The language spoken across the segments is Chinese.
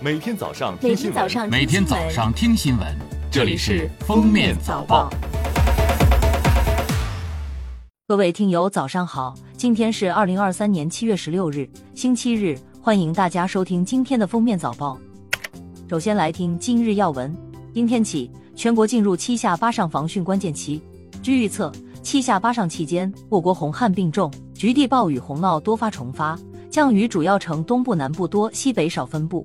每天早上每听新闻，天早上每天早上听新闻，这里是《封面早报》。各位听友，早上好！今天是二零二三年七月十六日，星期日，欢迎大家收听今天的封面早报。首先来听今日要闻。今天起，全国进入七下八上防汛关键期。据预测，七下八上期间，我国洪旱并重，局地暴雨洪涝多发重发，降雨主要呈东部、南部多、西北少分布。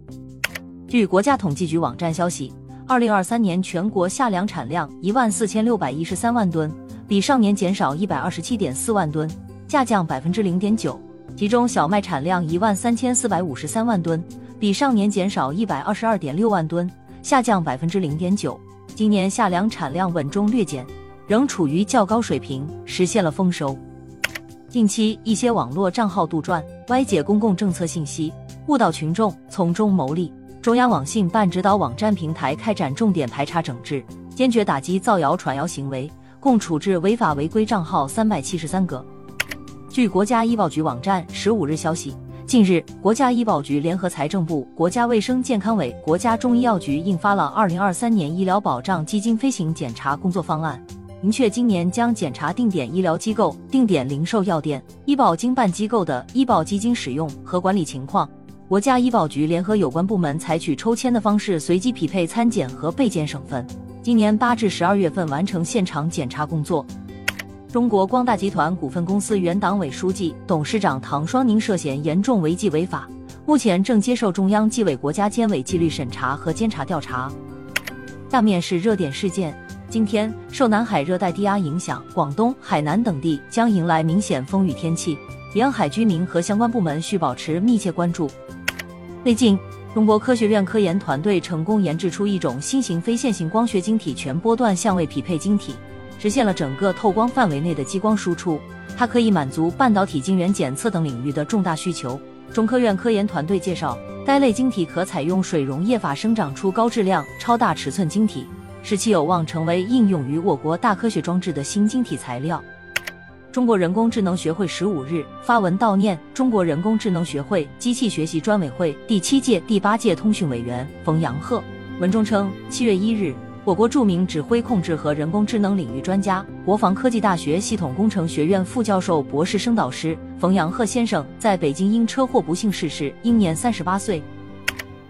据国家统计局网站消息，二零二三年全国夏粮产量一万四千六百一十三万吨。比上年减少一百二十七点四万吨，下降百分之零点九。其中小麦产量一万三千四百五十三万吨，比上年减少一百二十二点六万吨，下降百分之零点九。今年夏粮产量稳中略减，仍处于较高水平，实现了丰收。近期一些网络账号杜撰、歪解公共政策信息，误导群众，从中牟利。中央网信办指导网站平台开展重点排查整治，坚决打击造谣传谣行为。共处置违法违规账号三百七十三个。据国家医保局网站十五日消息，近日，国家医保局联合财政部、国家卫生健康委、国家中医药局印发了二零二三年医疗保障基金飞行检查工作方案，明确今年将检查定点医疗机构、定点零售药店、医保经办机构的医保基金使用和管理情况。国家医保局联合有关部门采取抽签的方式，随机匹配参检和备检省份。今年八至十二月份完成现场检查工作。中国光大集团股份公司原党委书记、董事长唐双宁涉嫌严重违纪违法，目前正接受中央纪委国家监委纪律审查和监察调查。下面是热点事件：今天受南海热带低压影响，广东、海南等地将迎来明显风雨天气，沿海居民和相关部门需保持密切关注。最近。中国科学院科研团队成功研制出一种新型非线性光学晶体全波段相位匹配晶体，实现了整个透光范围内的激光输出。它可以满足半导体晶圆检测等领域的重大需求。中科院科研团队介绍，该类晶体可采用水溶液法生长出高质量、超大尺寸晶体，使其有望成为应用于我国大科学装置的新晶体材料。中国人工智能学会十五日发文悼念中国人工智能学会机器学习专委会第七届、第八届通讯委员冯阳鹤。文中称，七月一日，我国著名指挥控制和人工智能领域专家、国防科技大学系统工程学院副教授、博士生导师冯阳鹤先生在北京因车祸不幸逝世，英年三十八岁。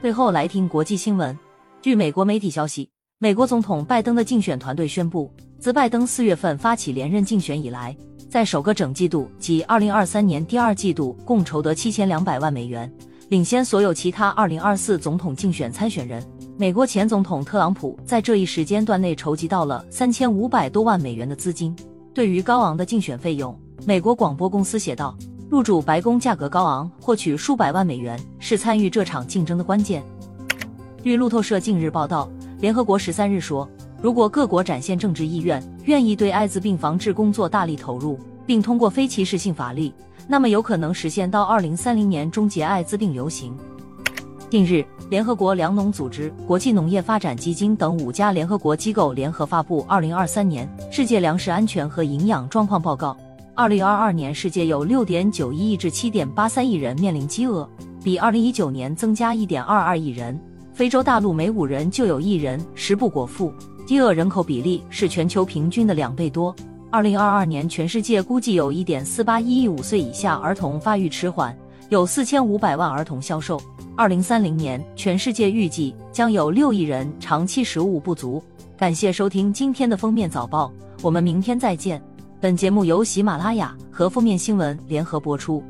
最后来听国际新闻。据美国媒体消息，美国总统拜登的竞选团队宣布，自拜登四月份发起连任竞选以来。在首个整季度及二零二三年第二季度，共筹得七千两百万美元，领先所有其他二零二四总统竞选参选人。美国前总统特朗普在这一时间段内筹集到了三千五百多万美元的资金。对于高昂的竞选费用，美国广播公司写道：“入主白宫价格高昂，获取数百万美元是参与这场竞争的关键。”据路透社近日报道，联合国十三日说。如果各国展现政治意愿，愿意对艾滋病防治工作大力投入，并通过非歧视性法律，那么有可能实现到二零三零年终结艾滋病流行。近日，联合国粮农组织、国际农业发展基金等五家联合国机构联合发布《二零二三年世界粮食安全和营养状况报告》。二零二二年，世界有六点九一亿至七点八三亿人面临饥饿，比二零一九年增加一点二二亿人。非洲大陆每五人就有一人食不果腹。饥饿人口比例是全球平均的两倍多。二零二二年，全世界估计有一点四八一亿五岁以下儿童发育迟缓，有四千五百万儿童消瘦。二零三零年，全世界预计将有六亿人长期食物不足。感谢收听今天的封面早报，我们明天再见。本节目由喜马拉雅和封面新闻联合播出。